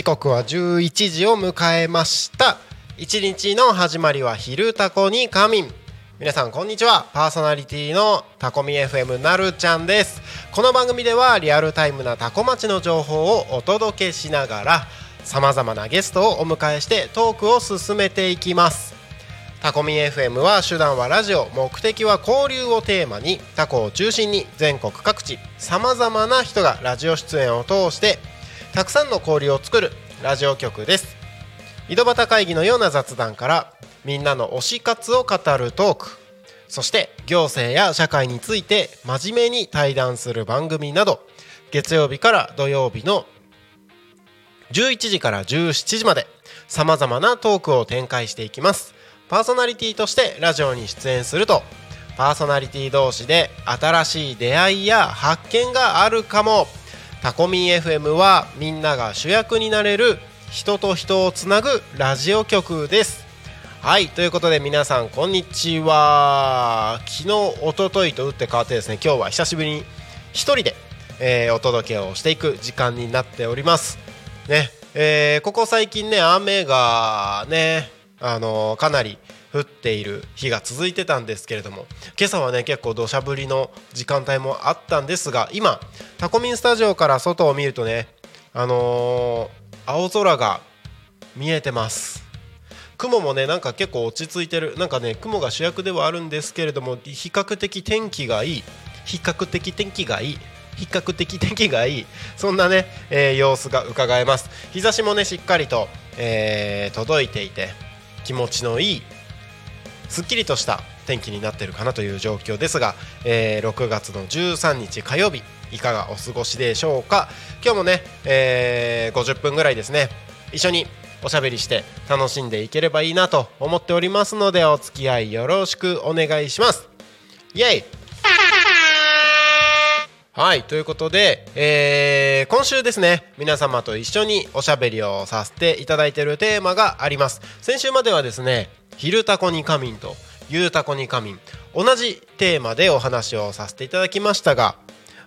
時刻は11時を迎えました。一日の始まりは昼タコに仮眠。皆さんこんにちは。パーソナリティのタコミ FM なるちゃんです。この番組ではリアルタイムなタコ町の情報をお届けしながらさまざまなゲストをお迎えしてトークを進めていきます。タコミ FM は手段はラジオ目的は交流をテーマにタコを中心に全国各地さまざまな人がラジオ出演を通してたくさんの交流を作るラジオ局です。井戸端会議のような雑談からみんなの推し活を語るトークそして行政や社会について真面目に対談する番組など月曜日から土曜日の11時から17時までさまざまなトークを展開していきます。パーソナリティとしてラジオに出演するとパーソナリティ同士で新しい出会いや発見があるかも。タコミン FM はみんなが主役になれる人と人をつなぐラジオ局です。はいということで皆さんこんにちは。昨日おとといと打って変わってですね今日は久しぶりに一人で、えーお届けをしていく時間になっております。ねえーここ最近ね雨がねあのーかなり降っている日が続いてたんですけれども今朝はね結構土砂降りの時間帯もあったんですが今タコミンスタジオから外を見るとねあのー青空が見えてます。雲もねなんか結構落ち着いてるなんかね雲が主役ではあるんですけれども比較的天気がいい比較的天気がいい比較的天気がいいそんなね、えー様子が伺えます。日差しもねしっかりと、えー届いていて気持ちのいいすっきりとした天気になっているかなという状況ですが、えー6月の13日火曜日いかがお過ごしでしょうか？今日もね、えー50分ぐらいですね一緒におしゃべりして楽しんでいければいいなと思っておりますのでお付き合いよろしくお願いします。イエイ！はいということで、えー今週ですね皆様と一緒におしゃべりをさせていただいているテーマがあります。先週まではですね「昼タコに仮眠」と「ゆうタコに仮眠」同じテーマでお話をさせていただきましたが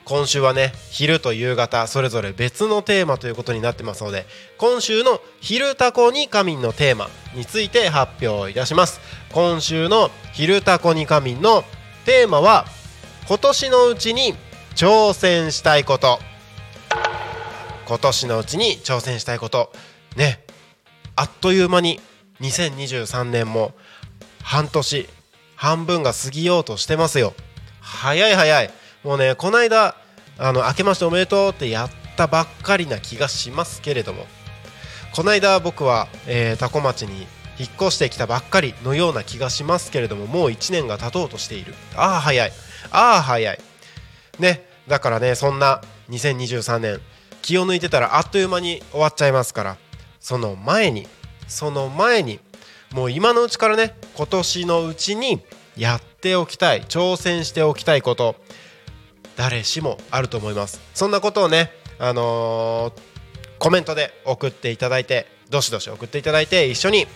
今週はね昼と夕方それぞれ別のテーマということになってますので今週の「昼タコに仮眠」のテーマについて発表いたします。今週の「昼タコに仮眠」のテーマは今年のうちに挑戦したいこと。今年のうちに挑戦したいこと。ねあっという間に2023年も半年半分が過ぎようとしてますよ。早い早い。もうねこの間あの明けましておめでとうってやったばっかりな気がしますけれども。この間僕は、えー、タコ町に引っ越してきたばっかりのような気がしますけれどももう1年が経とうとしている。ああ早い。ああ早い。ね。だからねそんな2023年気を抜いてたらあっという間に終わっちゃいますからその前にその前にもう今のうちからね今年のうちにやっておきたい挑戦しておきたいこと誰しもあると思います。そんなことをねあのーコメントで送っていただいてどしどし送っていただいて一緒に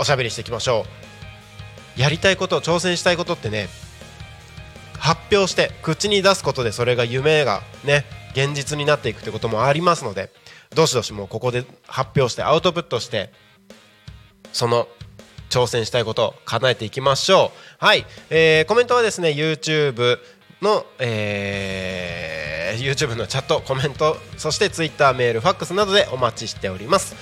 おしゃべりしていきましょう。やりたいこと挑戦したいことってね発表して口に出すことでそれが夢がね現実になっていくってこともありますのでどしどしもうここで発表してアウトプットしてその挑戦したいことを叶えていきましょう。はい、えーコメントはですね YouTube の、えー YouTube のチャットコメントそして Twitter メールファックスなどでお待ちしております。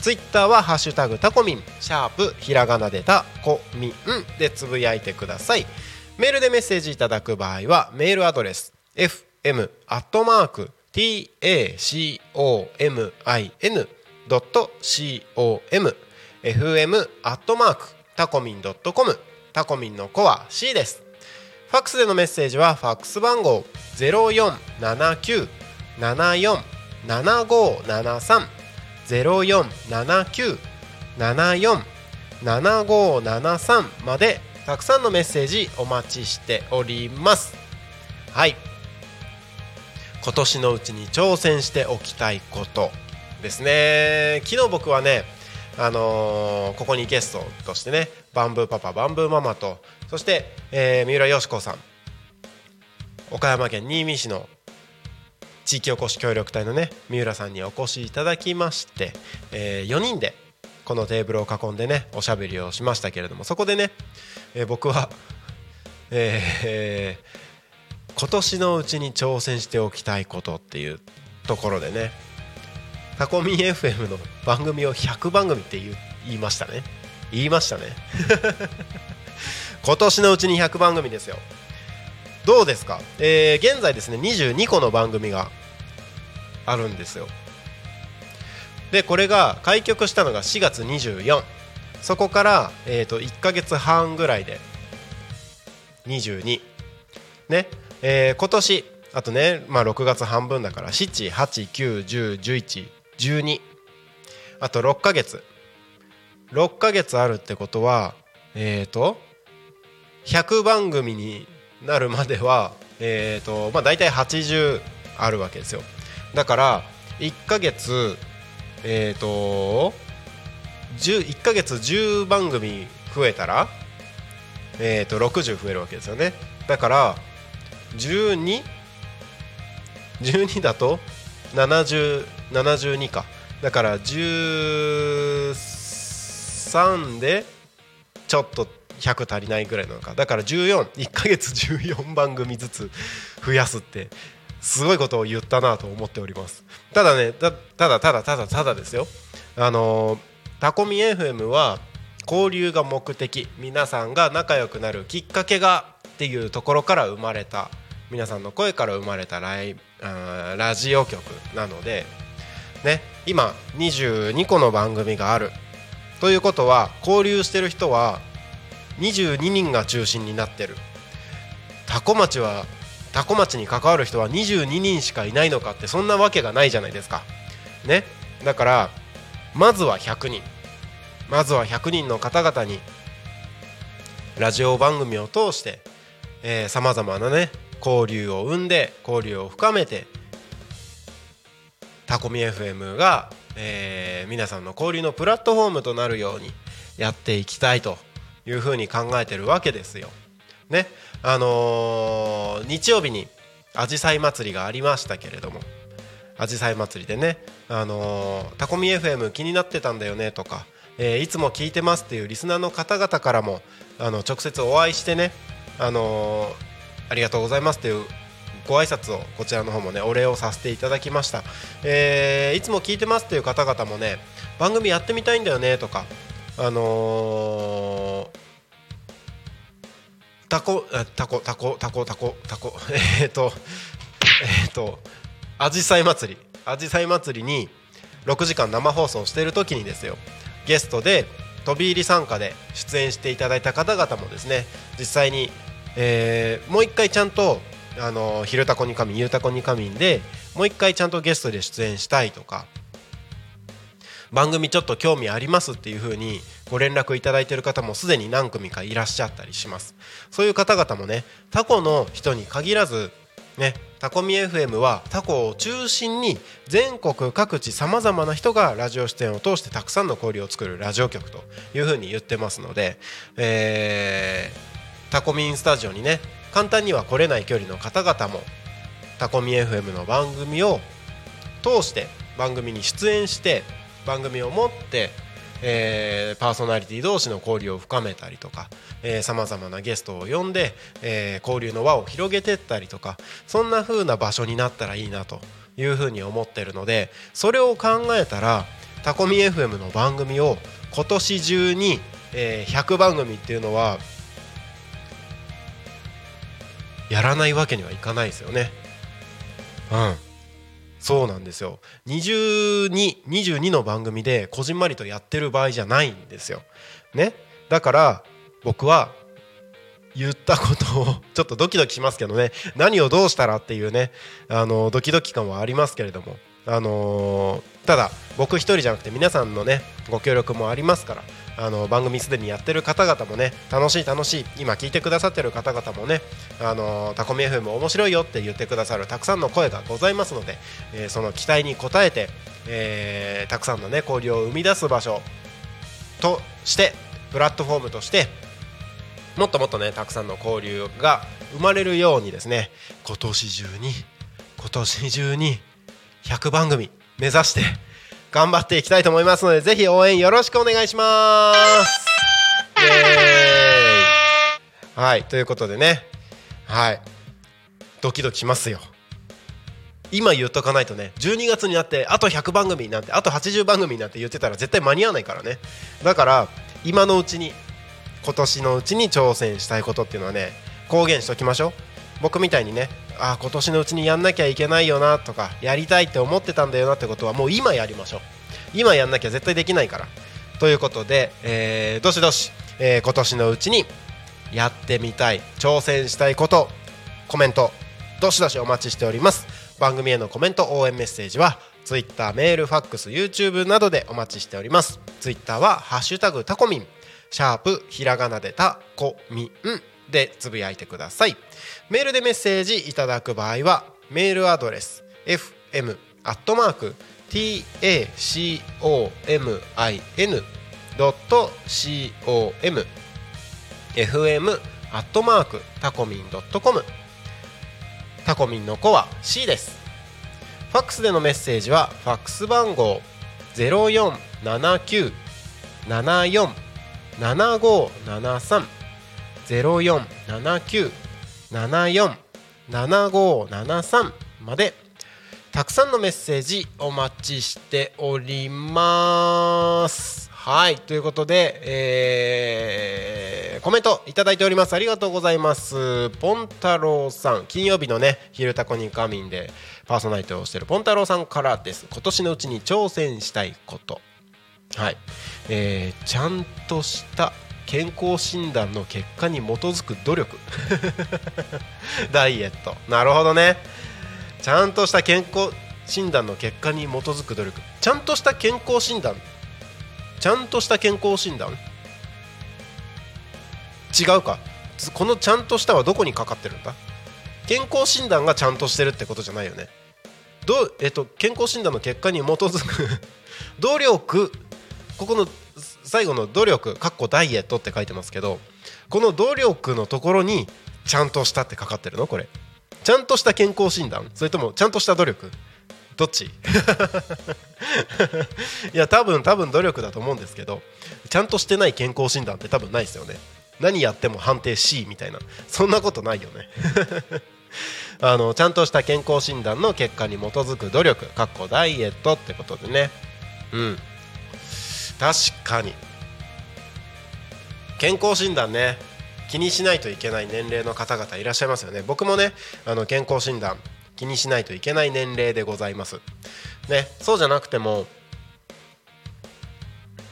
ツイッターはハッシュタグタコミンシャープひらがなでタコミンでつぶやいてください。メールでメッセージいただく場合はメールアドレス fm アットマーク tacomin.com fm アットマークタコミン .com タコミンの子は C です。ファックスでのメッセージはファックス番号0479747573 0479747573までたくさんのメッセージお待ちしております。はい。今年のうちに挑戦しておきたいことですね。昨日僕はねあのーここにゲストとしてねバンブーパパバンブーママとそして、えー三浦佳子さん岡山県新見市の地域おこし協力隊のね三浦さんにお越しいただきまして、え4人でこのテーブルを囲んでねおしゃべりをしましたけれどもそこでね、えー僕は、ええー今年のうちに挑戦しておきたいことっていうところでねタコミン FM の番組を100番組って言いましたね。言いましたね。今年のうちに100番組ですよ。どうですか、えー現在ですね22個の番組があるんですよ。でこれが開局したのが4月24そこから、えー、と1ヶ月半ぐらいで22ね、えー今年あとね、まあ、6月半分だから789101112あと6ヶ月。6ヶ月あるってことはえっ、と100番組になるまではえっ、とまあ大体80あるわけですよ。だから1ヶ月えっ、と1ヶ月10番組増えたらえー、と60増えるわけですよね。だから1212だと？7072か。だから13でちょっと100足りないぐらいなのか。だから141ヶ月14番組ずつ増やすってすごいことを言ったなと思っております。ただねただただただただですよ。あのタコミ FM は交流が目的。皆さんが仲良くなるきっかけがっていうところから生まれた皆さんの声から生まれたライあラジオ局なので、ね、今22個の番組があるということは交流してる人は22人が中心になってるタコ町はタコ町に関わる人は22人しかいないのかってそんなわけがないじゃないですか。ね、だからまずは100人まずは100人の方々にラジオ番組を通してさまざまなね交流を生んで交流を深めてタコミ FM が、えー皆さんの交流のプラットフォームとなるようにやっていきたいというふうに考えてるわけですよ。ねあのー日曜日にあじさい祭りがありましたけれどもあじさい祭りでね、あのータコミ FM 気になってたんだよねとか、えーいつも聞いてますっていうリスナーの方々からもあの直接お会いしてね、あのーありがとうございますっていうご挨拶をこちらの方もねお礼をさせていただきました、えーいつも聞いてますっていう方々もね番組やってみたいんだよねとかあのータコタコタコタコタコタコえっとえっとあじさい祭りあじさい祭りに6時間生放送している時にですよゲストで飛び入り参加で出演していただいた方々もですね実際に、えーもう一回ちゃんと「あの昼タコに神」「ゆうたこに神」でもう一回ちゃんとゲストで出演したいとか番組ちょっと興味ありますっていう風にご連絡いただいてる方もすでに何組かいらっしゃったりします。そういう方々もねタコの人に限らずねタコミ FM はタコを中心に全国各地さまざまな人がラジオ出演を通してたくさんの交流を作るラジオ局という風に言ってますので、えータコミンスタジオにね簡単には来れない距離の方々もタコミ FM の番組を通して番組に出演して番組を持って、えーパーソナリティ同士の交流を深めたりとかさまざまなゲストを呼んで、えー交流の輪を広げてったりとかそんな風な場所になったらいいなというふうに思ってるのでそれを考えたらタコミ FM の番組を今年中に、えー100番組っていうのはやらないわけにはいかないですよね。うん。そうなんですよ。22、22の番組でこじんまりとやってる場合じゃないんですよ。ね、だから僕は言ったことを ちょっとドキドキしますけどね。何をどうしたらっていうね。あのドキドキ感はありますけれども、あのーただ僕一人じゃなくて皆さんのねご協力もありますからあの番組すでにやってる方々もね楽しい楽しい今聞いてくださってる方々もねあのタコミ FM 面白いよって言ってくださるたくさんの声がございますので、えーその期待に応えて、えーたくさんのね交流を生み出す場所としてプラットフォームとしてもっともっとねたくさんの交流が生まれるようにですね今年中に今年中に100番組目指して頑張っていきたいと思いますのでぜひ応援よろしくお願いします。はいということでね。はい。ドキドキしますよ。今言っとかないとね12月になってあと100番組になんてあと80番組になんて言ってたら絶対間に合わないからね。だから今のうちに今年のうちに挑戦したいことっていうのはね公言しときましょう。僕みたいにねあ今年のうちにやんなきゃいけないよなとかやりたいって思ってたんだよなってことはもう今やりましょう。今やんなきゃ絶対できないから。ということで、えーどしどし、えー今年のうちにやってみたい挑戦したいことコメントどしどしお待ちしております。番組へのコメント応援メッセージは Twitter メールファックス YouTube などでお待ちしております。Twitter は「ハッシュタグタコミン」シャープひらがなでタコミン。でつぶやいてください。メールでメッセージいただく場合はメールアドレス fm アットマーク tacomin.com fm アットマークタコミンドットコムタコミンの子は C です。ファックスでのメッセージはファックス番号0479 0479 74 7573までたくさんのメッセージお待ちしておりますはいということで、えーコメントいただいておりますありがとうございますポンタロウさん金曜日のね「昼タコに仮眠」でパーソナリティをしているポンタロウさんからです今年のうちに挑戦したいことはい、えーちゃんとした健康診断の結果に基づく努力。ダイエット。なるほどね。ちゃんとした健康診断の結果に基づく努力。ちゃんとした健康診断。ちゃんとした健康診断。違うか。このちゃんとしたはどこにかかってるんだ？健康診断がちゃんとしてるってことじゃないよね。どう、えっと、健康診断の結果に基づく 努力。ここの最後の努力かっこダイエットって書いてますけどこの努力のところにちゃんとしたってかかってるの？これ。ちゃんとした健康診断？それともちゃんとした努力？どっち？いや多分多分努力だと思うんですけどちゃんとしてない健康診断って多分ないですよね。何やっても判定 C みたいな。そんなことないよね。あのちゃんとした健康診断の結果に基づく努力かっこダイエットってことでね。うん。確かに。健康診断ね。気にしないといけない年齢の方々いらっしゃいますよね。僕もねあの健康診断気にしないといけない年齢でございます。ねそうじゃなくても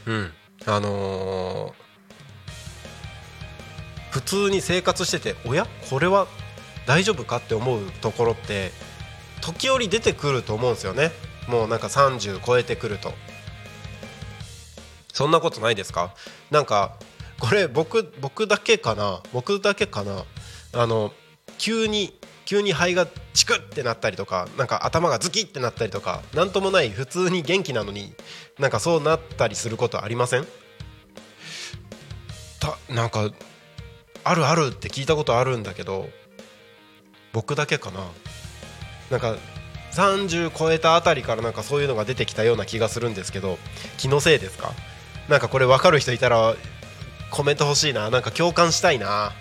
うんあのー普通に生活してておや？これは大丈夫かって思うところって時折出てくると思うんですよね。もうなんか30超えてくると。そんなことないですか？なんかこれ僕僕だけかな？僕だけかな？あの急に急に肺がチクってなったりとかなんか頭がズキってなったりとかなんともない普通に元気なのになんかそうなったりすることありません？たなんかあるあるって聞いたことあるんだけど僕だけかな？なんか30超えたあたりからなんかそういうのが出てきたような気がするんですけど気のせいですか？なんかこれ分かる人いたらコメント欲しいな。なんか共感したいな。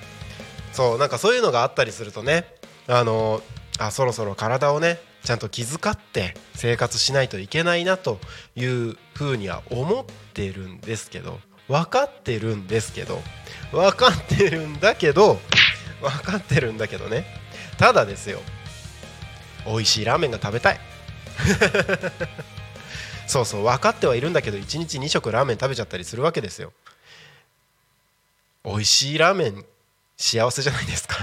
そうなんかそういうのがあったりするとねあのあそろそろ体をねちゃんと気遣って生活しないといけないなというふうには思ってるんですけど分かってるんですけど分かってるんだけど分かってるんだけどね。ただですよ美味しいラーメンが食べたい。そうそう分かってはいるんだけど1日2食ラーメン食べちゃったりするわけですよ。美味しいラーメン幸せじゃないですか。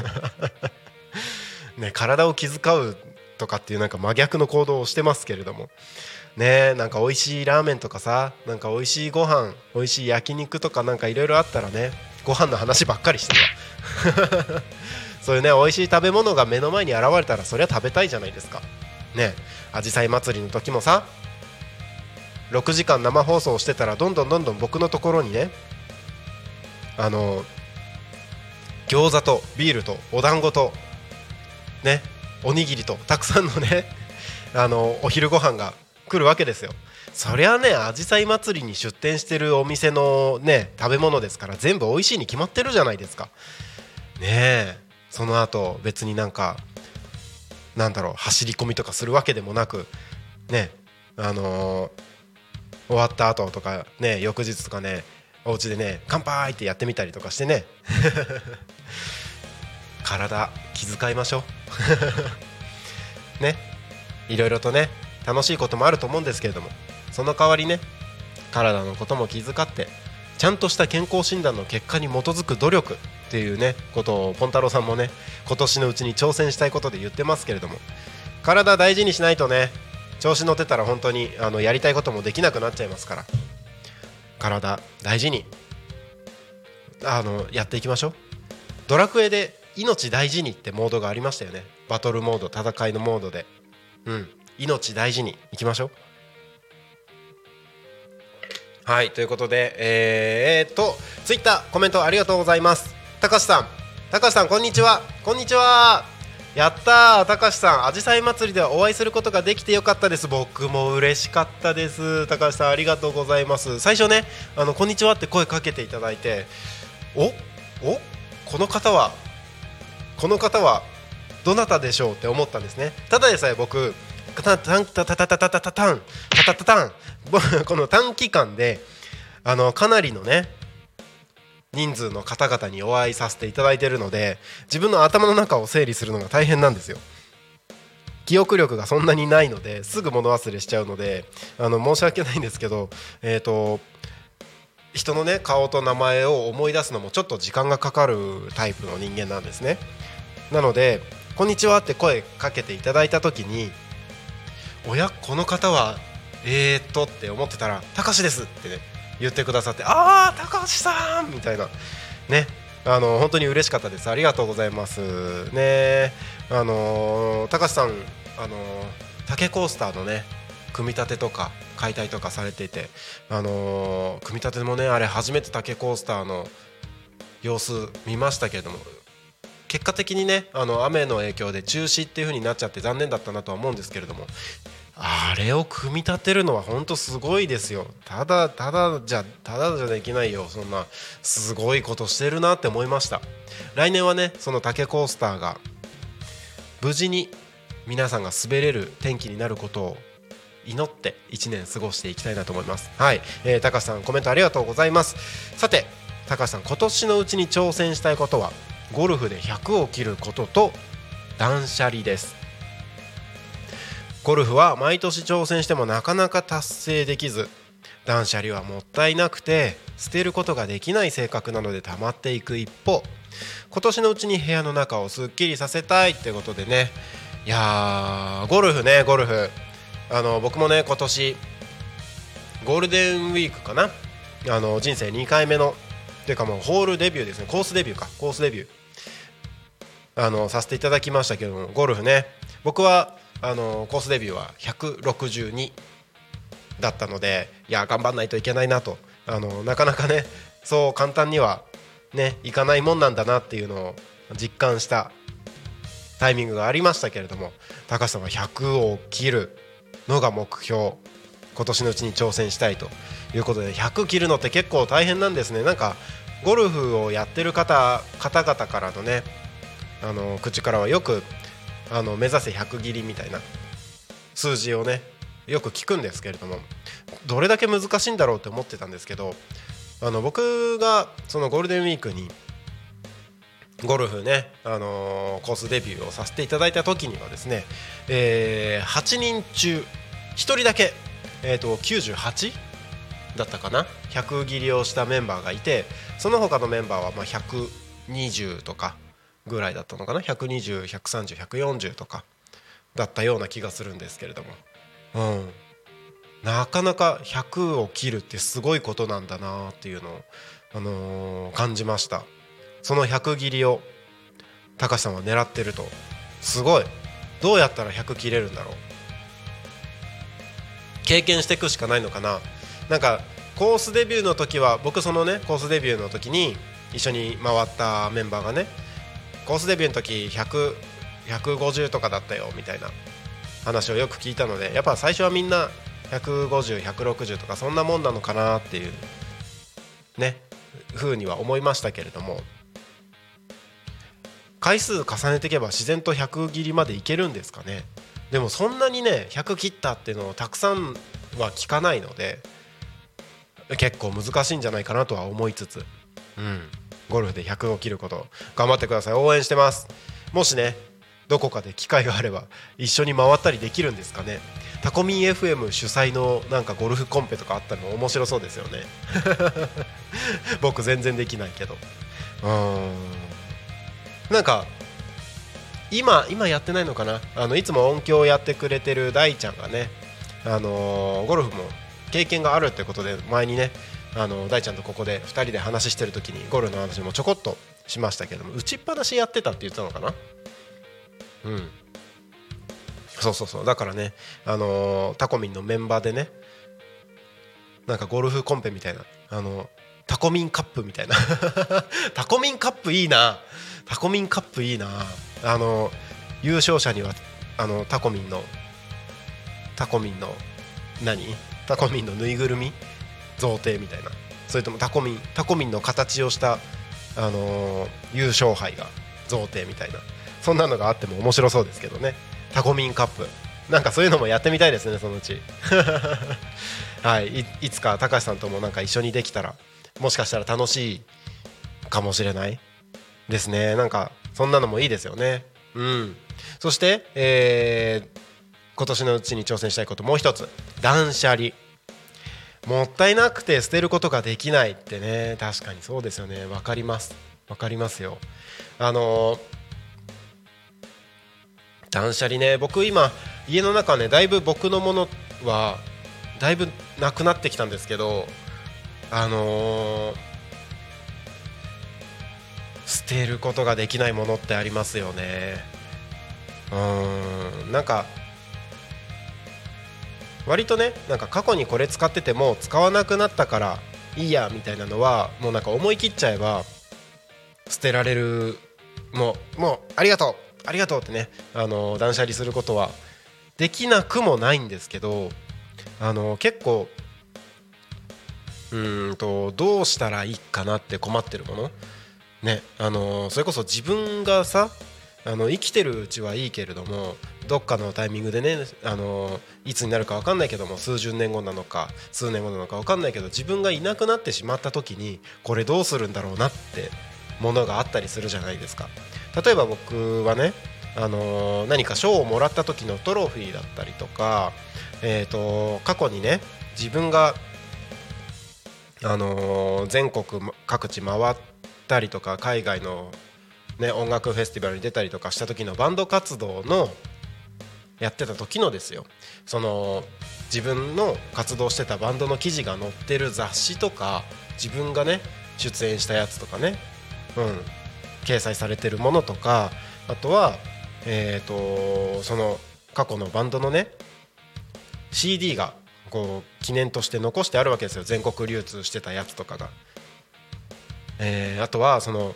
ね体を気遣うとかっていうなんか真逆の行動をしてますけれども。ねなんか美味しいラーメンとかさなんか美味しいご飯美味しい焼肉とかなんかいろいろあったらねご飯の話ばっかりしてる そういうね美味しい食べ物が目の前に現れたらそりゃ食べたいじゃないですか。ねあじさい祭りの時もさ6時間生放送してたらどんどんどんどん僕のところにねあの餃子とビールとお団子とねおにぎりとたくさんのね あのお昼ご飯が来るわけですよ。そりゃねあじさい祭りに出店してるお店のね食べ物ですから全部美味しいに決まってるじゃないですか。ねえその後別になんかなんだろう走り込みとかするわけでもなくねあのー終わった後とかね翌日とかねお家でね乾杯ってやってみたりとかしてね。体気遣いましょう。ね。いろいろとね楽しいこともあると思うんですけれどもその代わりね体のことも気遣ってちゃんとした健康診断の結果に基づく努力っていうねことをポンタロウさんもね今年のうちに挑戦したいことで言ってますけれども体大事にしないとね調子乗ってたら本当にあのやりたいこともできなくなっちゃいますから。体大事に。あのやっていきましょう。ドラクエで命大事にってモードがありましたよね。バトルモード戦いのモードで。うん。命大事にいきましょう。はいということでえー、っとツイッターコメントありがとうございます。高橋さん。高橋さんこんにちは。こんにちは。やったたかしさん、あじさい祭りではお会いすることができてよかったです。僕も嬉しかったです。たかしさん、ありがとうございます。最初ね、あのこんにちはって声かけていただいて、おおこの方は、この方はどなたでしょうって思ったんですね。ただでさえ僕、たたたたたたたたん、たたたたん、この短期間で、あのかなりのね、人数の方々にお会いさせていただいてるので自分の頭の中を整理するのが大変なんですよ。記憶力がそんなにないのですぐ物忘れしちゃうのであの申し訳ないんですけどえっ、と人のね顔と名前を思い出すのもちょっと時間がかかるタイプの人間なんですね。なので「こんにちは」って声かけていただいた時に「おやこの方はえー、っと」って思ってたら「たかしです」ってね言ってくださって「ああ高橋さん!」みたいな。ね。あの本当に嬉しかったです。ありがとうございます。ね。あの高橋さんあの竹コースターのね組み立てとか解体とかされていてあの組み立てもねあれ初めて竹コースターの様子見ましたけれども結果的にねあの雨の影響で中止っていう風になっちゃって残念だったなとは思うんですけれどもあれを組み立てるのは本当すごいですよ。ただただじゃただじゃできないよ。そんなすごいことしてるなって思いました。来年はねその竹コースターが無事に皆さんが滑れる天気になることを祈って1年過ごしていきたいなと思います。はい、えー、高橋さんコメントありがとうございます。さて高橋さん今年のうちに挑戦したいことはゴルフで100を切ることと断捨離です。ゴルフは毎年挑戦してもなかなか達成できず断捨離はもったいなくて捨てることができない性格なので溜まっていく一方今年のうちに部屋の中をすっきりさせたいってことでね。いやーゴルフねゴルフ。あの僕もね今年ゴールデンウィークかな。あの人生2回目のっていうかもうホールデビューですね。コースデビューか。コースデビュー。あのさせていただきましたけどもゴルフね。僕はあのコースデビューは162だったのでいや頑張んないといけないなと。あのなかなかねそう簡単にはねいかないもんなんだなっていうのを実感したタイミングがありましたけれども高橋さんは100を切るのが目標。今年のうちに挑戦したいということで100切るのって結構大変なんですね。なんかゴルフをやってる方方々からのねあの口からはよくあの目指せ100切りみたいな数字をねよく聞くんですけれどもどれだけ難しいんだろうって思ってたんですけどあの僕がそのゴールデンウィークにゴルフね、あのーコースデビューをさせていただいた時にはですね、えー8人中1人だけ、えー、と98だったかな100切りをしたメンバーがいてその他のメンバーはまあ120とかぐらいだったのかな？120130140とかだったような気がするんですけれども、うん、なかなか100を切るってすごいことなんだなっていうのを、あのー感じました。その100切りを高橋さんは狙ってると。すごい。どうやったら100切れるんだろう。経験していくしかないのかな。なんかコースデビューの時は僕そのねコースデビューの時に一緒に回ったメンバーがねコースデビューの時100 150とかだったよみたいな話をよく聞いたのでやっぱ最初はみんな150160とかそんなもんなのかなっていうね風には思いましたけれども回数重ねていけば自然と100切りまでいけるんですかね。でもそんなにね100切ったっていうのをたくさんは聞かないので結構難しいんじゃないかなとは思いつつうん。ゴルフで100を切ること頑張ってください。応援してます。もしねどこかで機会があれば一緒に回ったりできるんですかね。タコミン FM 主催のなんかゴルフコンペとかあったの面白そうですよね。僕全然できないけど。うん。なんか今今やってないのかな？あのいつも音響をやってくれてる大ちゃんがねあのーゴルフも経験があるってことで前にねあの大ちゃんとここで2人で話してる時にゴルフの話もちょこっとしましたけども打ちっぱなしやってたって言ってたのかな？うん。そうそうそう。だからねあのタコミンのメンバーでねなんかゴルフコンペみたいなあのタコミンカップみたいな。タコミンカップいいな。タコミンカップいいな。あの優勝者にはあのタコミンのタコミンの何？タコミンのぬいぐるみ？贈呈みたいな。それともタコミンタコミンの形をした、あのー優勝杯が贈呈みたいな。そんなのがあっても面白そうですけどね。タコミンカップ。なんかそういうのもやってみたいですねそのうち。はい。いいつか高橋さんともなんか一緒にできたらもしかしたら楽しいかもしれないですね。なんかそんなのもいいですよね。うん。そして、えー今年のうちに挑戦したいこともう一つ。断捨離。もったいなくて捨てることができないってね。確かにそうですよね。わかります。わかりますよ。あの断捨離ね。僕今家の中ねだいぶ僕のものはだいぶなくなってきたんですけどあのー捨てることができないものってありますよね。うん。なんか割とねなんか過去にこれ使ってても使わなくなったからいいやみたいなのはもうなんか思い切っちゃえば捨てられるもうもうありがとうありがとうってねあの断捨離することはできなくもないんですけどあの結構うんとどうしたらいいかなって困ってるもの。ねあのそれこそ自分がさあの生きてるうちはいいけれどもどっかのタイミングでねあのいつになるか分かんないけども数十年後なのか数年後なのか分かんないけど自分がいなくなってしまった時にこれどうするんだろうなってものがあったりするじゃないですか。例えば僕はねあの何か賞をもらった時のトロフィーだったりとか、えー、と過去にね自分があの全国各地回ったりとか海外の、ね、音楽フェスティバルに出たりとかした時のバンド活動のやってた時のですよ。その自分の活動してたバンドの記事が載ってる雑誌とか自分がね出演したやつとかね、うん、掲載されてるものとかあとは、えー、とその過去のバンドのね CD がこう記念として残してあるわけですよ。全国流通してたやつとかが、えーあとはその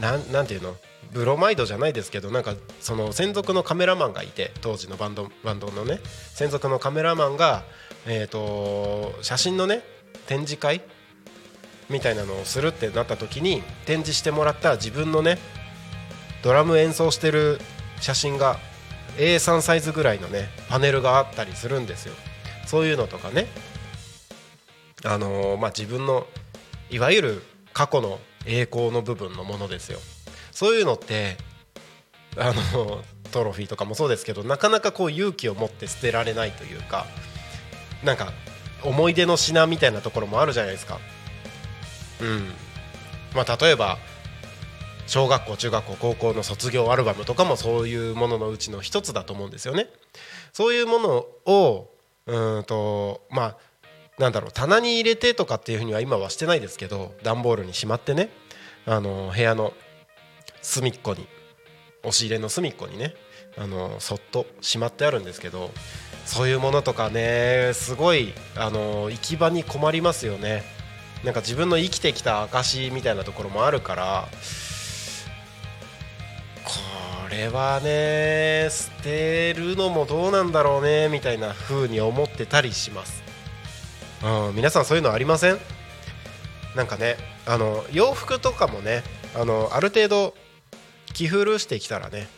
なんなんていうの？ブロマイドじゃないですけどなんかその専属のカメラマンがいて当時のバンドバンドのね。専属のカメラマンが、えー、と写真のね展示会？みたいなのをするってなった時に展示してもらった自分のねドラム演奏してる写真が A3 サイズぐらいのねパネルがあったりするんですよ。そういうのとかね。あのーまあ自分のいわゆる過去の栄光の部分のものですよ。そういうのってあのトロフィーとかもそうですけどなかなかこう勇気を持って捨てられないというかなんか思い出の品みたいなところもあるじゃないですか。うん。まあ例えば小学校中学校高校の卒業アルバムとかもそういうもののうちの一つだと思うんですよね。そういうものをうんとまあなんだろう棚に入れてとかっていうふうには今はしてないですけど段ボールにしまってねあの部屋の隅っこに押し入れの隅っこにねあのそっとしまってあるんですけどそういうものとかねすごいあの行き場に困りますよね。なんか自分の生きてきた証みたいなところもあるからこれはね捨てるのもどうなんだろうねみたいな風に思ってたりします、うん、皆さんそういうのありません？なんかねあの洋服とかもねあのある程度着古してきたらね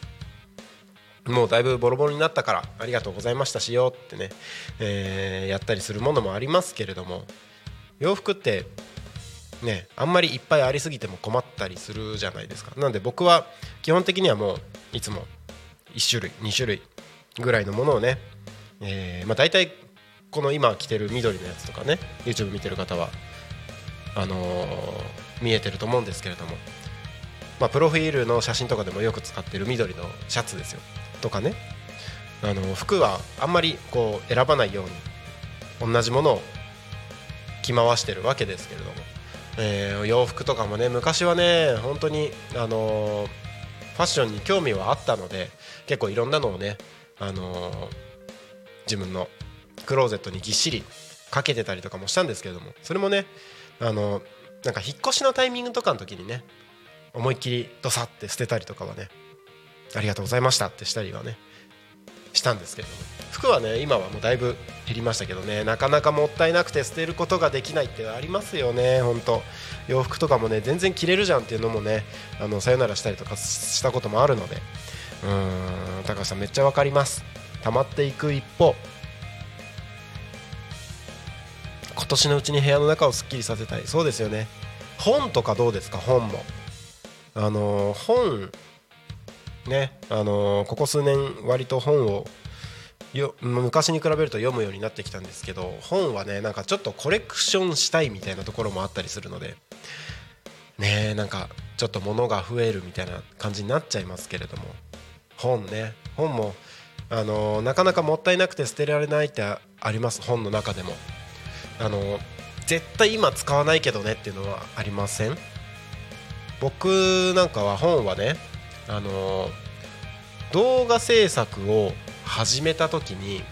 もうだいぶボロボロになったからありがとうございましたしようってね、えーやったりするものもありますけれども洋服ってねあんまりいっぱいありすぎても困ったりするじゃないですか。なんで僕は基本的にはもういつも1種類2種類ぐらいのものをね、えーまあ、大体この今着てる緑のやつとかね YouTube 見てる方はあのー見えてると思うんですけれどもまあ、プロフィールの写真とかでもよく使ってる緑のシャツですよ。とかね。あの服はあんまりこう選ばないように同じものを着回してるわけですけれども、えー洋服とかもね昔はね本当にあのファッションに興味はあったので結構いろんなのをねあの自分のクローゼットにぎっしりかけてたりとかもしたんですけれどもそれもねあのなんか引っ越しのタイミングとかの時にね思いっきりドサって捨てたりとかはねありがとうございましたってしたりはねしたんですけれども。服はね今はもうだいぶ減りましたけどねなかなかもったいなくて捨てることができないってありますよね本当。洋服とかもね全然着れるじゃんっていうのもねあのさよならしたりとかしたこともあるので。うーん高橋さんめっちゃわかります。溜まっていく一方。今年のうちに部屋の中をすっきりさせたい。そうですよね。本とかどうですか？本も。あの本ねあのここ数年割と本をよ昔に比べると読むようになってきたんですけど本はねなんかちょっとコレクションしたいみたいなところもあったりするのでねなんかちょっと物が増えるみたいな感じになっちゃいますけれども。本ね。本もあのなかなかもったいなくて捨てられないってあります。本の中でも。あの絶対今使わないけどねっていうのはありません？僕なんかは本はねあの動画制作を始めた時に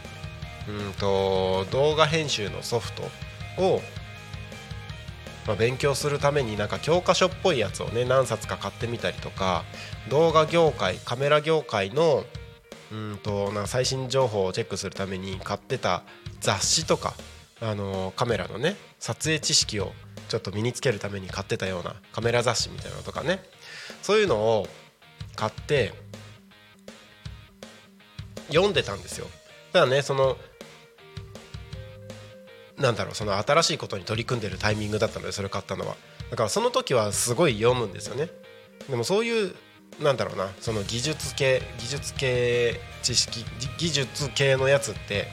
うんと動画編集のソフトを、まあ、勉強するためになんか教科書っぽいやつをね何冊か買ってみたりとか動画業界カメラ業界のうんとな最新情報をチェックするために買ってた雑誌とか、あのカメラのね撮影知識をちょっと身につけるために買ってたようなカメラ雑誌みたいなのとかね。そういうのを買って読んでたんですよ。ただねそのなんだろうその新しいことに取り組んでるタイミングだったのでそれ買ったのは。だからその時はすごい読むんですよね。でもそういうなんだろうなその技術系技術系知識技術系のやつって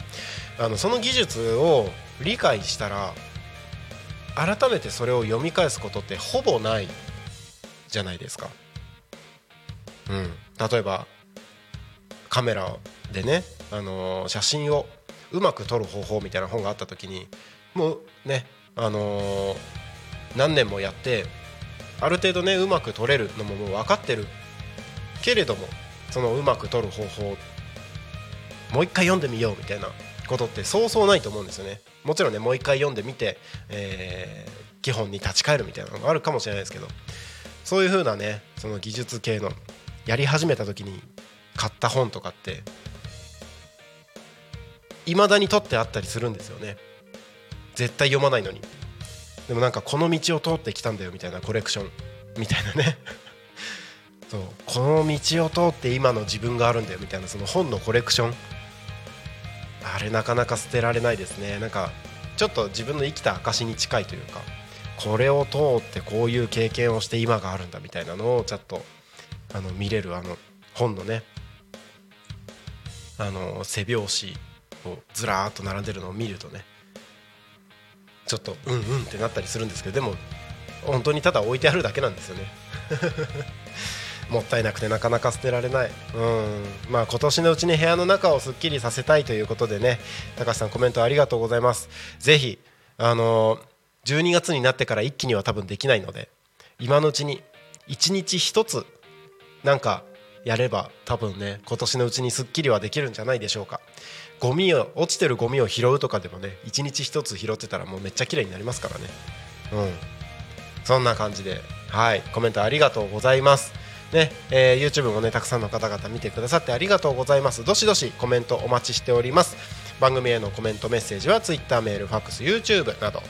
あのその技術を理解したら改めてそれを読み返すことってほぼないじゃないですか。うん、例えばカメラでね、あのー写真をうまく撮る方法みたいな本があった時にもうね、あのー何年もやってある程度ねうまく撮れるのももう分かってるけれどもそのうまく撮る方法もう一回読んでみようみたいなことってそうそうないと思うんですよね。もちろんねもう一回読んでみて、えー基本に立ち返るみたいなのがあるかもしれないですけど。そういう風なねその技術系のやり始めた時に買った本とかって未だに取ってあったりするんですよね。絶対読まないのに。でもなんかこの道を通ってきたんだよみたいなコレクションみたいなね。そうこの道を通って今の自分があるんだよみたいなその本のコレクションあれなかなか捨てられないですね。なんかちょっと自分の生きた証に近いというかこれを通ってこういう経験をして今があるんだみたいなのをちょっとあの見れるあの本のねあの背表紙をずらーっと並んでるのを見るとねちょっとうんうんってなったりするんですけどでも本当にただ置いてあるだけなんですよね。もったいなくてなかなか捨てられない。うん。まあ今年のうちに部屋の中をすっきりさせたいということでね。高橋さんコメントありがとうございます。ぜひあの12月になってから一気には多分できないので今のうちに1日1つなんかやれば多分ね今年のうちにすっきりはできるんじゃないでしょうか。ゴミを落ちてるゴミを拾うとかでもね1日1つ拾ってたらもうめっちゃ綺麗になりますからね。うん。そんな感じではいコメントありがとうございます。ねえー、YouTube もねたくさんの方々見てくださってありがとうございます。どしどしコメントお待ちしております。番組へのコメントメッセージは Twitter メールファックス YouTube など。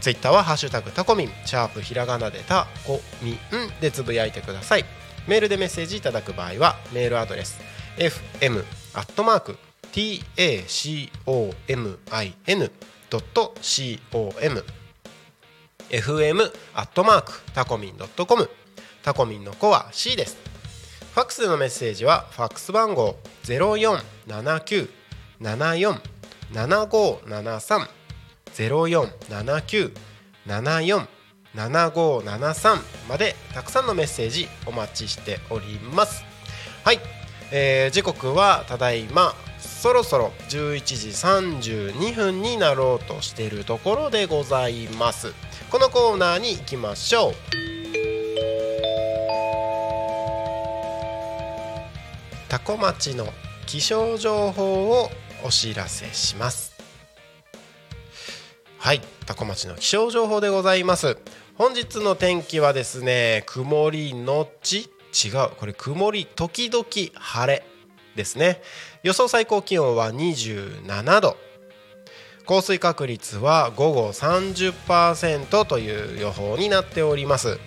Twitter は「ハッシュタグタコミン」シャープひらがなでタコミンでつぶやいてください。メールでメッセージいただく場合はメールアドレス fm アットマーク tacomin.com fm アットマークタコミン .com タコミンの子は C です。ファックスでのメッセージはファックス番号0479747573 0479747573までたくさんのメッセージお待ちしております。はい、えー、時刻はただいま。そろそろ11時32分になろうとしているところでございます。このコーナーに行きましょう。タコ町の気象情報をお知らせします。はいタコ町の気象情報でございます。本日の天気はですね曇りのち。違うこれ曇り時々晴れですね。予想最高気温は27度。降水確率は午後30%という予報になっております。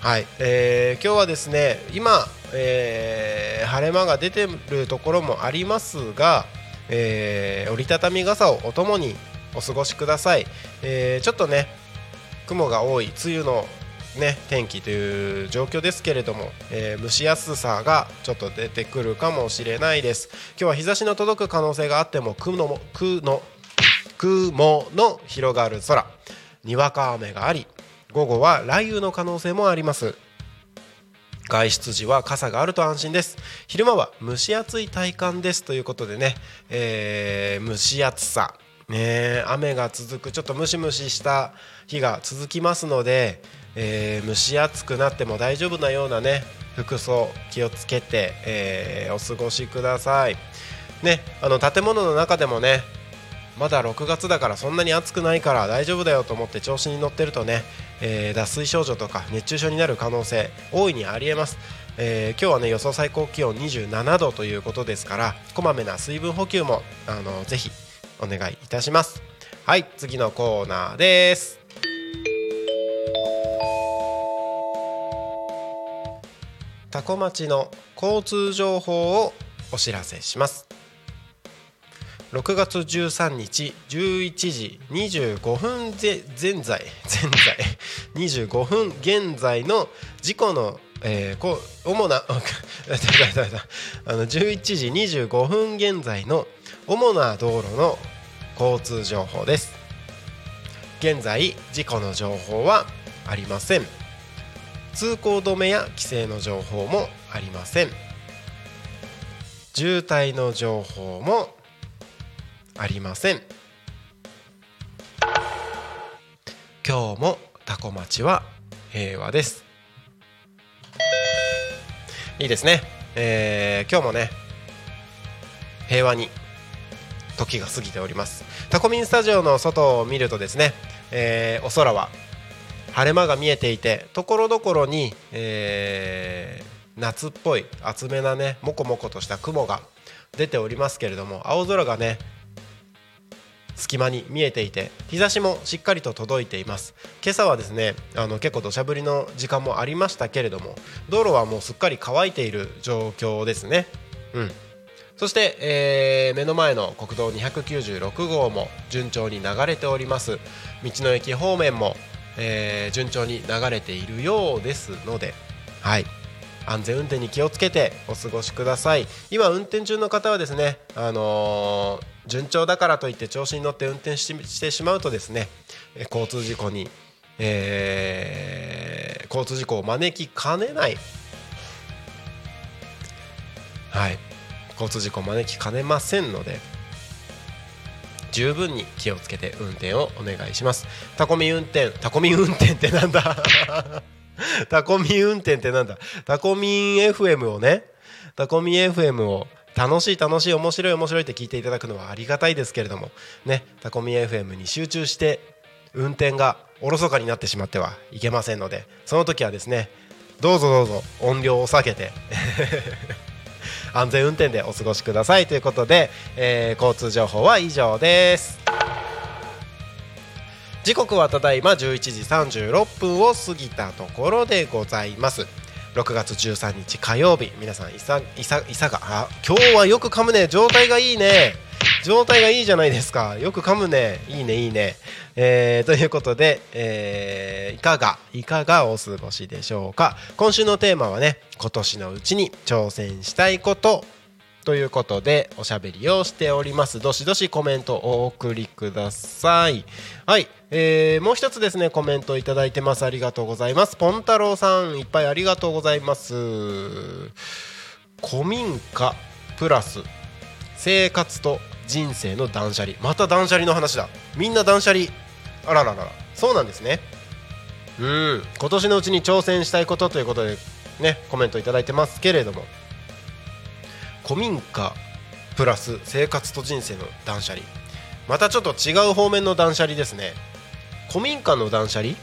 はい、えー、今日はですね今、えー、晴れ間が出てるところもありますが、えー、折りたたみ傘をお供にお過ごしください、えー、ちょっとね雲が多い梅雨のね天気という状況ですけれども、え、蒸しやすさがちょっと出てくるかもしれないです。今日は日差しの届く可能性があっても雲の雲の雲の広がる空。にわか雨があり午後は雷雨の可能性もあります。外出時は傘があると安心です。昼間は蒸し暑い体感ですということでね、えー、蒸し暑さ。ね雨が続く。ちょっとムシムシした日が続きますので、えー、蒸し暑くなっても大丈夫なようなね服装気をつけて、えー、お過ごしください。ねあの建物の中でもねまだ6月だからそんなに暑くないから大丈夫だよと思って調子に乗ってるとね、えー、脱水症状とか熱中症になる可能性大いにありえます、えー、今日はね予想最高気温27度ということですからこまめな水分補給もあのぜひお願いいたします。はい次のコーナーです。タコ町の交通情報をお知らせします。6月13日11時25分ぜ現在 現在25分現在の事故の、えー、こ主なあの11時25分現在の主な道路の交通情報です。現在事故の情報はありません。通行止めや規制の情報もありません。渋滞の情報もありません。今日もタコ町は平和です。いいですね、えー、今日もね平和に時が過ぎております。タコミンスタジオの外を見るとですね、えー、お空は晴れ間が見えていてところどころに、えー夏っぽい厚めなねもこもことした雲が出ておりますけれども青空がね隙間に見えていて日差しもしっかりと届いています。今朝はですねあの結構土砂降りの時間もありましたけれども道路はもうすっかり乾いている状況ですね。うん。そして、えー目の前の国道296号も順調に流れております。道の駅方面も、えー順調に流れているようですのではい。安全運転に気をつけてお過ごしください。今運転中の方はですねあのー順調だからといって調子に乗って運転ししてしまうとですねえ交通事故に、えー交通事故を招きかねない。はい。交通事故を招きかねませんので十分に気をつけて運転をお願いします。タコミ運転タコミ運転ってなんだ？タコミ運転ってなんだ？タコミン FM をねタコミン FM を楽しい楽しい面白い面白いって聞いていただくのはありがたいですけれどもねタコミン FM に集中して運転がおろそかになってしまってはいけませんのでその時はですねどうぞどうぞ音量を下げて 安全運転でお過ごしくださいということで、えー交通情報は以上です。時刻はただいま11時36分を過ぎたところでございます。6月13日火曜日。皆さんいさいさいさが？あ今日はよく噛むね。状態がいいね。状態がいいじゃないですか。よく噛むね。いいねいいね、えーということで、えーいかが？いかがお過ごしでしょうか？今週のテーマはね今年のうちに挑戦したいこと。ということでおしゃべりをしております。どしどしコメントをお送りください。はい、えーもう一つですねコメントいただいてます。ありがとうございます。ポン太郎さんいっぱいありがとうございます。古民家プラス生活と人生の断捨離。また断捨離の話だ。みんな断捨離。あらららら。そうなんですね。うん。今年のうちに挑戦したいことということでねコメントいただいてますけれども。古民家プラス生活と人生の断捨離。またちょっと違う方面の断捨離ですね。古民家の断捨離？っ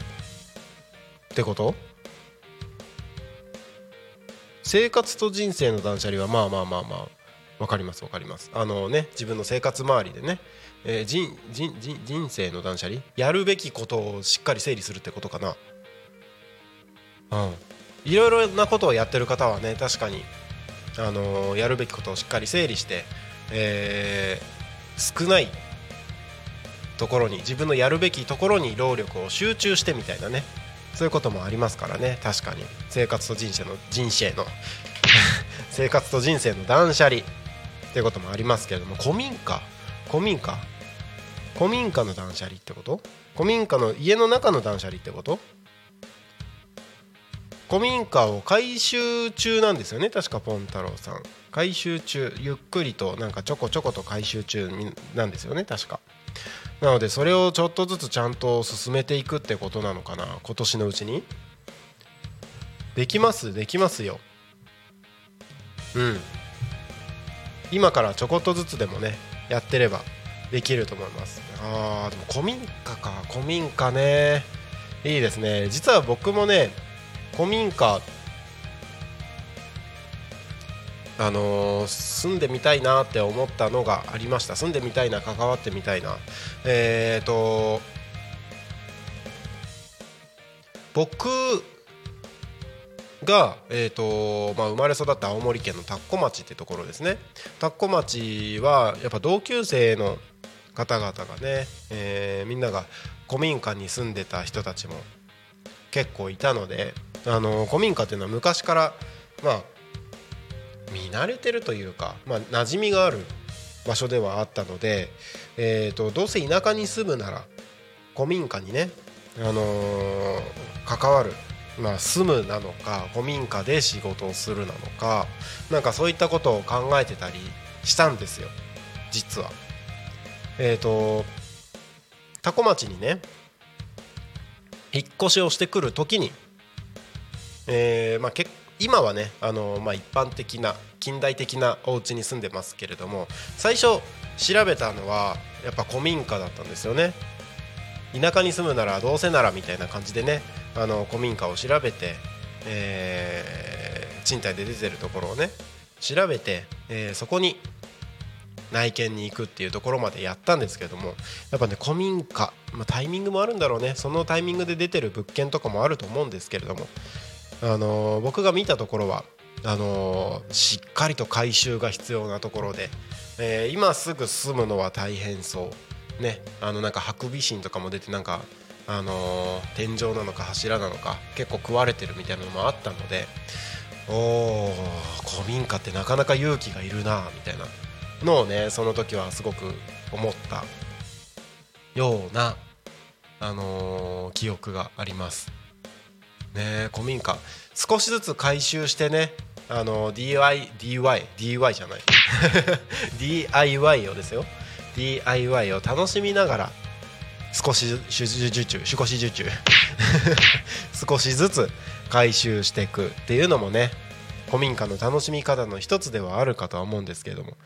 てこと？生活と人生の断捨離はまあまあまあまあわかりますわかります。あのね自分の生活周りでね、えー人人人人生の断捨離？やるべきことをしっかり整理するってことかな？うん。いろいろなことをやってる方はね確かにあのーやるべきことをしっかり整理して、えー少ないところに自分のやるべきところに労力を集中してみたいなね。そういうこともありますからね。確かに。生活と人生の人生の。生活と人生の断捨離。っていうこともありますけれども。古民家。古民家。古民家の断捨離ってこと？古民家の家の中の断捨離ってこと？古民家を改修中なんですよね。確かポン太郎さん。改修中。ゆっくりとなんかちょこちょこと改修中なんですよね。確か。なのでそれをちょっとずつちゃんと進めていくってことなのかな今年のうちに。できますできますよ。うん。今からちょこっとずつでもねやってればできると思います。あーでも古民家か。古民家ね。いいですね。実は僕もね古民家あのー住んでみたいなって思ったのがありました。住んでみたいな関わってみたいな。えっ、と僕が、えーとまあ、生まれ育った青森県の田子町ってところですね。田子町はやっぱ同級生の方々がね、えーみんなが古民家に住んでた人たちも結構いたのであの古民家っていうのは昔からまあ見慣れてるというか、まあ、馴染みがある場所ではあったので、えー、とどうせ田舎に住むなら古民家にね、あのー関わる、まあ、住むなのか古民家で仕事をするなのかなんかそういったことを考えてたりしたんですよ実は。えっ、と多古町にね引っ越しをしてくる時に、えーまあ、け今はねあの、まあ、一般的な近代的なお家に住んでますけれども最初調べたのはやっぱ古民家だったんですよね。田舎に住むならどうせならみたいな感じでねあの古民家を調べて、えー賃貸で出てるところをね調べて、えーそこに内見に行くっていうところまでやったんですけどもやっぱね古民家、まあ、タイミングもあるんだろうね。そのタイミングで出てる物件とかもあると思うんですけれども、あの僕が見たところはあのしっかりと改修が必要なところで、えー今すぐ住むのは大変そうねあのなんかハクビシンとかも出てなんかあの天井なのか柱なのか結構食われてるみたいなのもあったのでおー古民家ってなかなか勇気がいるなみたいなのをねその時はすごく思ったような、あのー記憶があります。ね古民家。少しずつ改修してねあの DIY DIY DIY じゃない。DIY をですよ。DIY を楽しみながら少しず受注少し受注 少しずつ回収していくっていうのもね古民家の楽しみ方の一つではあるかとは思うんですけれども。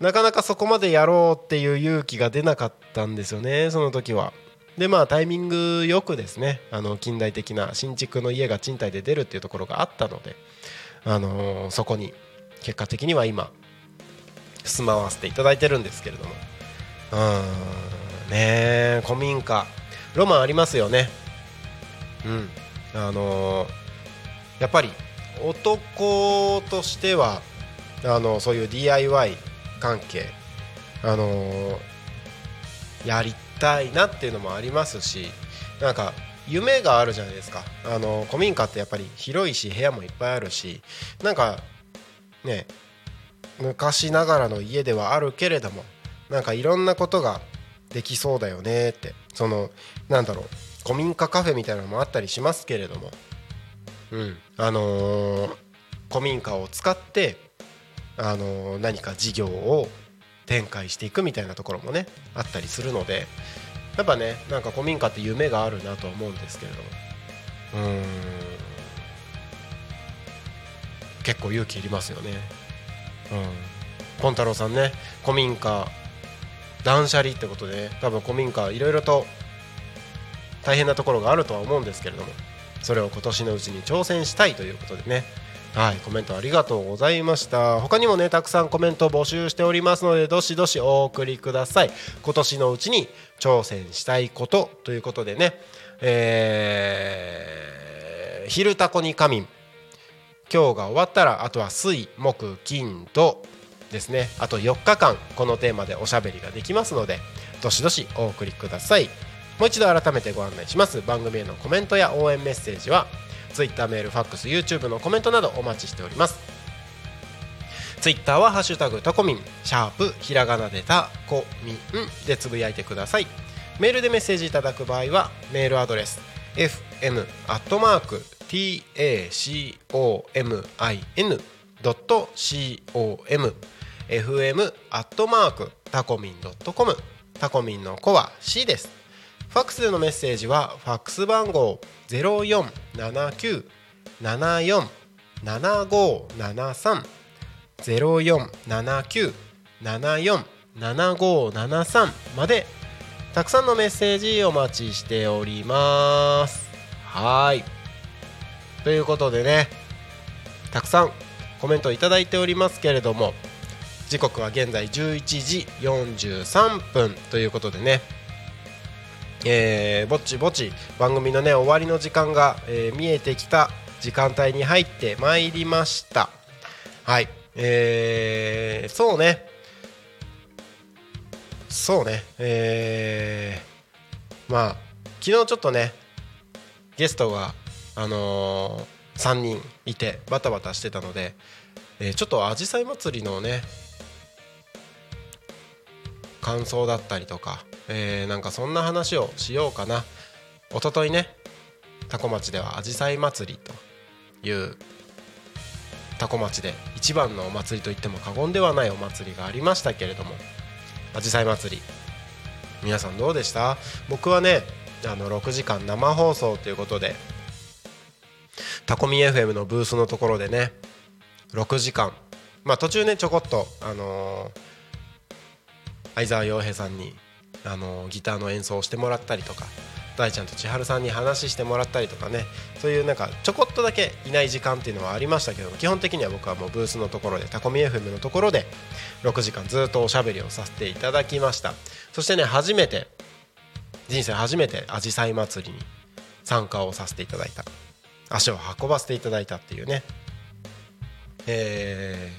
なかなかそこまでやろうっていう勇気が出なかったんですよねその時は。でまあタイミングよくですねあの近代的な新築の家が賃貸で出るっていうところがあったので、あのそこに結果的には今住まわせていただいてるんですけれども。うんね古民家。ロマンありますよね。うん。あのやっぱり男としてはあのそういう DIY 関係あのーやりたいなっていうのもありますしなんか夢があるじゃないですか。あの古民家ってやっぱり広いし部屋もいっぱいあるしなんかね昔ながらの家ではあるけれどもなんかいろんなことができそうだよねってそのなんだろう古民家カフェみたいなのもあったりしますけれどもうんあのー古民家を使ってあのー何か事業を展開していくみたいなところもねあったりするのでやっぱねなんか古民家って夢があるなと思うんですけれども。うーん。結構勇気いりますよね。うん。ポン太郎さんね古民家断捨離ってことで多分古民家いろいろと大変なところがあるとは思うんですけれどもそれを今年のうちに挑戦したいということでねはいコメントありがとうございました。他にもねたくさんコメント募集しておりますのでどしどしお送りください。今年のうちに挑戦したいことということでねえー、昼タコに仮眠。今日が終わったらあとは水木金土ですね。あと4日間このテーマでおしゃべりができますのでどしどしお送りください。もう一度改めてご案内します。番組へのコメントや応援メッセージは Twitter メールファックス YouTube のコメントなどお待ちしております。ツイッターはハッシュタグタコミン。シャープひらがなでタコミンでつぶやいてください。メールでメッセージいただく場合はメールアドレス fm アットマーク tacomin.com fm アットマークタコミン .com タコミンの子は C です。ファックスでのメッセージはファックス番号0479747573 0479747573までたくさんのメッセージお待ちしております。はい。ということでねたくさんコメントいただいておりますけれども時刻は現在11時43分ということでねえーぼちぼち番組のね終わりの時間が、えー見えてきた時間帯に入ってまいりました。はい。えーそうね。そうね。えーまあ昨日ちょっとねゲストがあのー3人いてバタバタしてたので、えーちょっとあじさい祭りのね感想だったりとか、えーなんかそんな話をしようかな。一昨日ね多古町ではあじさい祭りという多古町で一番のお祭りといっても過言ではないお祭りがありましたけれどもあじさい祭り皆さんどうでした？僕はねあの6時間生放送ということでタコミ FM のブースのところでね6時間まあ途中ねちょこっとあのー相沢洋平さんに、あのギターの演奏をしてもらったりとか大ちゃんと千春さんに話してもらったりとかね。そういうなんかちょこっとだけいない時間っていうのはありましたけど基本的には僕はもうブースのところでタコミ FM のところで6時間ずっとおしゃべりをさせていただきました。そしてね初めて人生初めてあじさい祭りに参加をさせていただいた。足を運ばせていただいたっていうね。え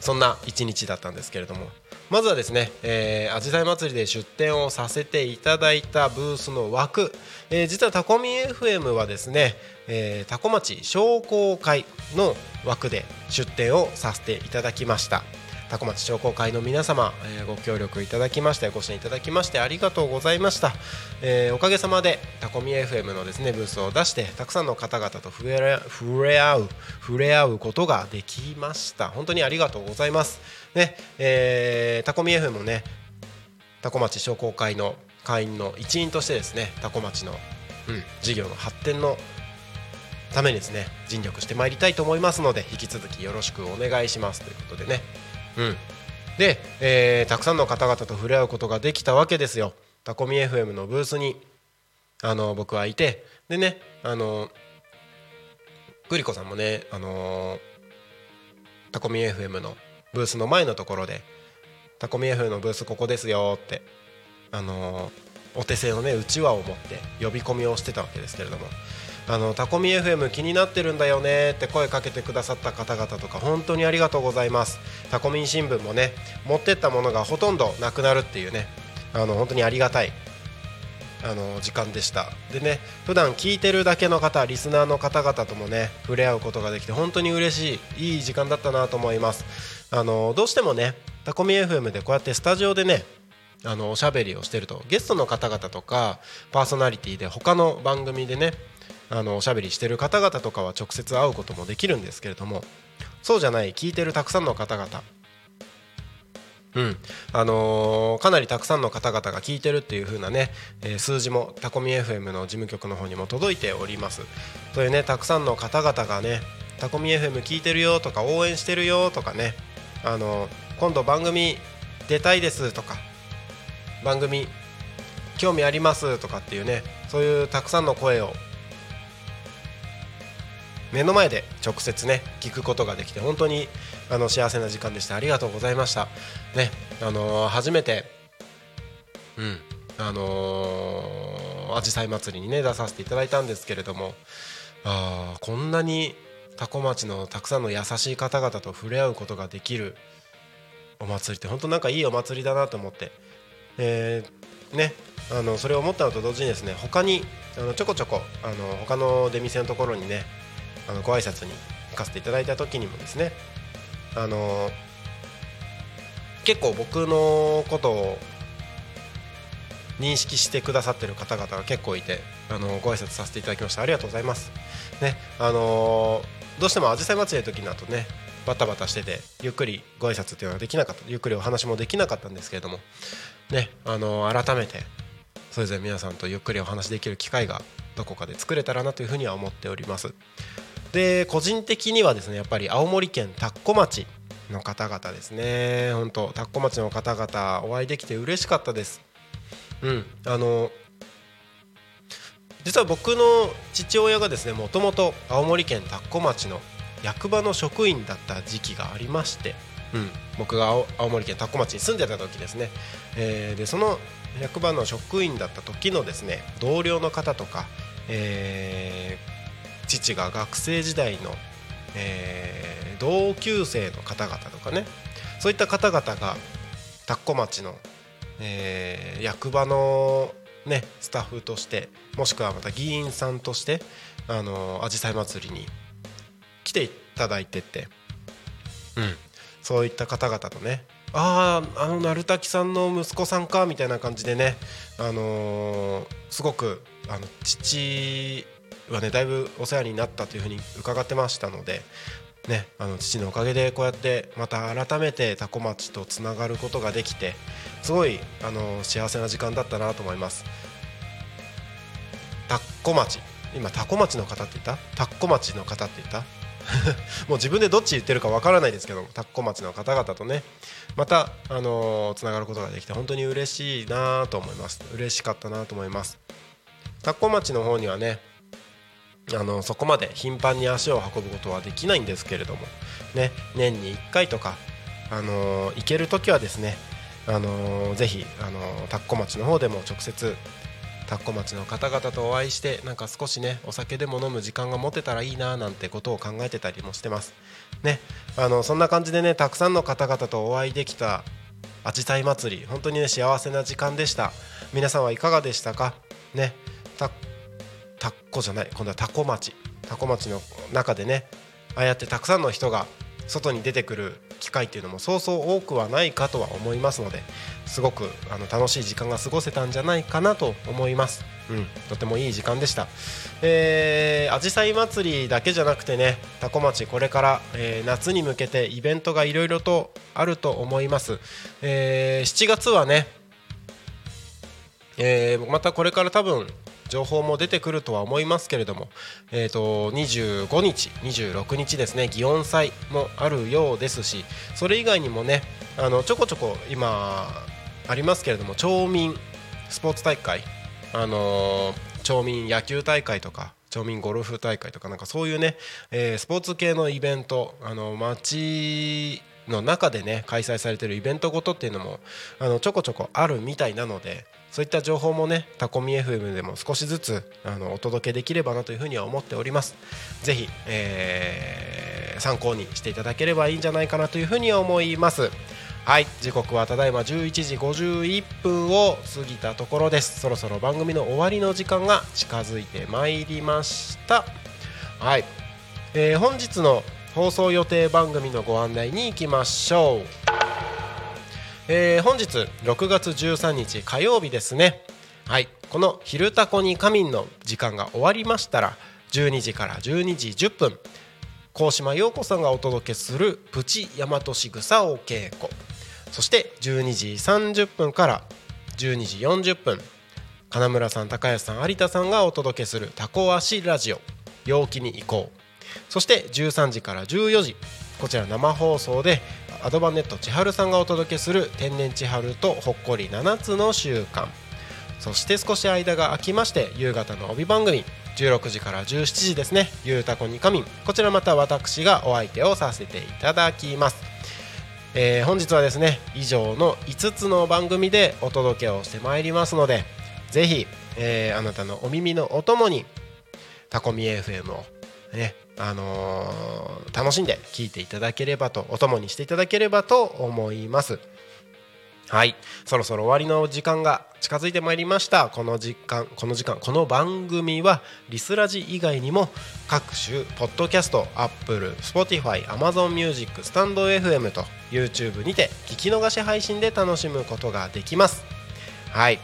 ー、そんな一日だったんですけれども。まずはですね、えー、アジサイ祭りで出店をさせていただいたブースの枠、えー、実はタコミ FM はですね、えー、タコ町商工会の枠で出店をさせていただきました。タコ町商工会の皆様、えー、ご協力いただきましてご支援いただきましてありがとうございました、えー、おかげさまでタコミ FM のですねブースを出してたくさんの方々と触れ触れ合う触れ合うことができました。本当にありがとうございます。ねえー、タコミ FM もねタコ町商工会の会員の一員としてですねタコ町の、うん、事業の発展のためにですね尽力してまいりたいと思いますので引き続きよろしくお願いします。ということでね。うん。で、えー、たくさんの方々と触れ合うことができたわけですよ。タコミ FM のブースにあの僕はいてでねあのグリコさんもねあのタコミ FM のブースの前のところで「タコミ F のブースここですよ」ってあのお手製のねうちわを持って呼び込みをしてたわけですけれどもあのタコミ FM 気になってるんだよねって声かけてくださった方々とか本当にありがとうございます。タコミン新聞もね持ってったものがほとんどなくなるっていうねあの本当にありがたいあの時間でした。でね普段聞いてるだけの方リスナーの方々ともね触れ合うことができて本当に嬉しいいい時間だったなと思います。あのどうしてもねタコミ FM でこうやってスタジオでねあのおしゃべりをしてるとゲストの方々とかパーソナリティで他の番組でねあのおしゃべりしてる方々とかは直接会うこともできるんですけれどもそうじゃない聞いてるたくさんの方々。うん。あのー、かなりたくさんの方々が聞いてるっていう風なね、えー、数字もタコミ FM の事務局の方にも届いております。そういうねたくさんの方々がねタコミ FM 聞いてるよとか応援してるよとかねあの、今度番組出たいですとか番組興味ありますとかっていうねそういうたくさんの声を目の前で直接ね聞くことができて本当にあの幸せな時間でした。ありがとうございました。ねあのー、初めてうんあのあじさい祭りにね出させていただいたんですけれどもあこんなに多古町のたくさんの優しい方々と触れ合うことができるお祭りって本当なんかいいお祭りだなと思って、えー、ねあのそれを思ったのと同時にですね他にあのちょこちょこあの他の出店のところにねあのご挨拶に行かせていただいた時にもですねあの結構僕のことを認識してくださってる方々が結構いてあのご挨拶させていただきました。ありがとうございます。ねあのどうしてもあじさい祭りの時だとねバタバタしててゆっくりご挨拶っていうのはできなかったゆっくりお話もできなかったんですけれどもねあの改めてそれぞれ皆さんとゆっくりお話できる機会がどこかで作れたらなというふうには思っております。で個人的にはですねやっぱり青森県田子町の方々ですね。本当田子町の方々お会いできて嬉しかったです。うんあの実は僕の父親がですねもともと青森県田子町の役場の職員だった時期がありまして、うん、僕が青森県田子町に住んでた時ですね、えー、でその役場の職員だった時のですね同僚の方とか、えー父が学生時代の、えー、同級生の方々とかねそういった方々が田子町の、えー、役場の、ね、スタッフとしてもしくはまた議員さんとしてあの紫陽花祭りに来ていただいてて、うん、そういった方々とねあああの鳴滝さんの息子さんかみたいな感じでね、あのー、すごくあの父はねだいぶお世話になったというふうに伺ってましたので、ね、あの父のおかげでこうやってまた改めて多古町とつながることができてすごいあの幸せな時間だったなと思います。田子町。今多古町の方って言った？田子町の方って言った？もう自分でどっち言ってるかわからないですけど田子町の方々とね。またあのつながることができて本当に嬉しいなと思います。嬉しかったなと思います。田子町の方にはねあのそこまで頻繁に足を運ぶことはできないんですけれども、ね、年に1回とか、あの行ける時はですね、あのぜひ、あのー田子町の方でも直接田子町の方々とお会いしてなんか少しねお酒でも飲む時間が持てたらいいななんてことを考えてたりもしてます。ね、あのそんな感じでねたくさんの方々とお会いできたあじさい祭り本当にね幸せな時間でした皆さんはいかがでしたか？ねたタッコじゃない今度はタコ町タコ町の中でねああやってたくさんの人が外に出てくる機会っていうのもそうそう多くはないかとは思いますのですごくあの楽しい時間が過ごせたんじゃないかなと思います、うん、とてもいい時間でした。えー、あじさい祭りだけじゃなくてねタコ町これから、えー夏に向けてイベントがいろいろとあると思います、えー7月はねえーまたこれから多分情報も出てくるとは思いますけれども、えー、と25日、26日ですね祇園祭もあるようですしそれ以外にもねあのちょこちょこ今ありますけれども町民スポーツ大会、あのー町民野球大会とか町民ゴルフ大会とかなんかそういうね、えースポーツ系のイベントあの町の中でね開催されてるイベントごとっていうのもあのちょこちょこあるみたいなのでそういった情報もねタコミ FM でも少しずつあのお届けできればなというふうには思っております。ぜひ、えー参考にしていただければいいんじゃないかなというふうに思います。はい時刻はただいま11時51分を過ぎたところです。そろそろ番組の終わりの時間が近づいてまいりました。はい、えー本日の放送予定番組のご案内に行きましょう。えー本日6月13日火曜日ですね。はい。この「昼タコに仮眠」の時間が終わりましたら12時から12時10分高島陽子さんがお届けする「プチ大和しぐさお稽古」そして12時30分から12時40分金村さん高安さん有田さんがお届けする「タコ足ラジオ。陽気に行こう」そして13時から14時こちら生放送でアドバンネット千春さんがお届けする「天然千春とほっこり7つの習慣」そして少し間が空きまして夕方の帯番組16時から17時ですね「ゆうたこにかみん」こちらまた私がお相手をさせていただきます、えー本日はですね以上の5つの番組でお届けをしてまいりますのでぜひ、えーあなたのお耳のお供にタコミ FM をねあのー楽しんで聞いていただければとお供にしていただければと思います。はい。そろそろ終わりの時間が近づいてまいりました。この時間この時間この番組はリスラジ以外にも各種ポッドキャスト Apple、Spotify、Amazon Music、スタンド FM と YouTube にて聞き逃し配信で楽しむことができます。はい。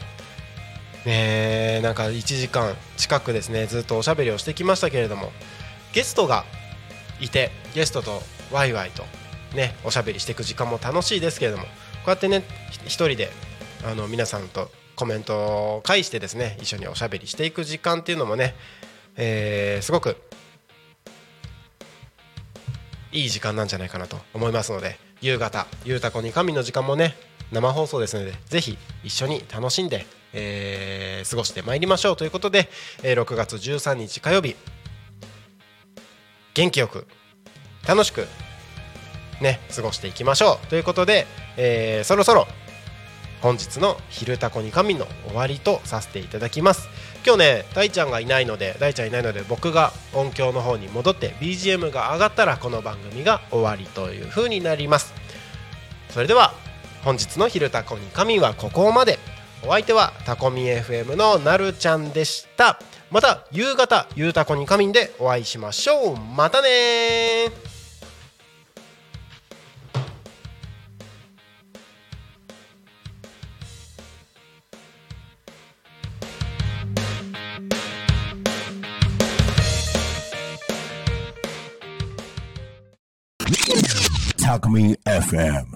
ねえなんか1時間近くですねずっとおしゃべりをしてきましたけれども。ゲストがいてゲストとワイワイとねおしゃべりしていく時間も楽しいですけれどもこうやってね一人であの皆さんとコメントを返してですね一緒におしゃべりしていく時間っていうのもね、えーすごくいい時間なんじゃないかなと思いますので夕方「ゆうたこに神」の時間もね生放送ですのでぜひ一緒に楽しんで、えー過ごしてまいりましょうということで、えー6月13日火曜日元気よく楽しくね過ごしていきましょう。ということで、えーそろそろ本日の「昼タコに神」の終わりとさせていただきます。今日ね大ちゃんがいないので大ちゃんいないので僕が音響の方に戻って BGM が上がったらこの番組が終わりという風になります。それでは本日の「昼タコに神」はここまで。お相手はタコミ FM のなるちゃんでした。また夕方「ゆうたこに神」でお会いしましょうまたねー Talk Me FM.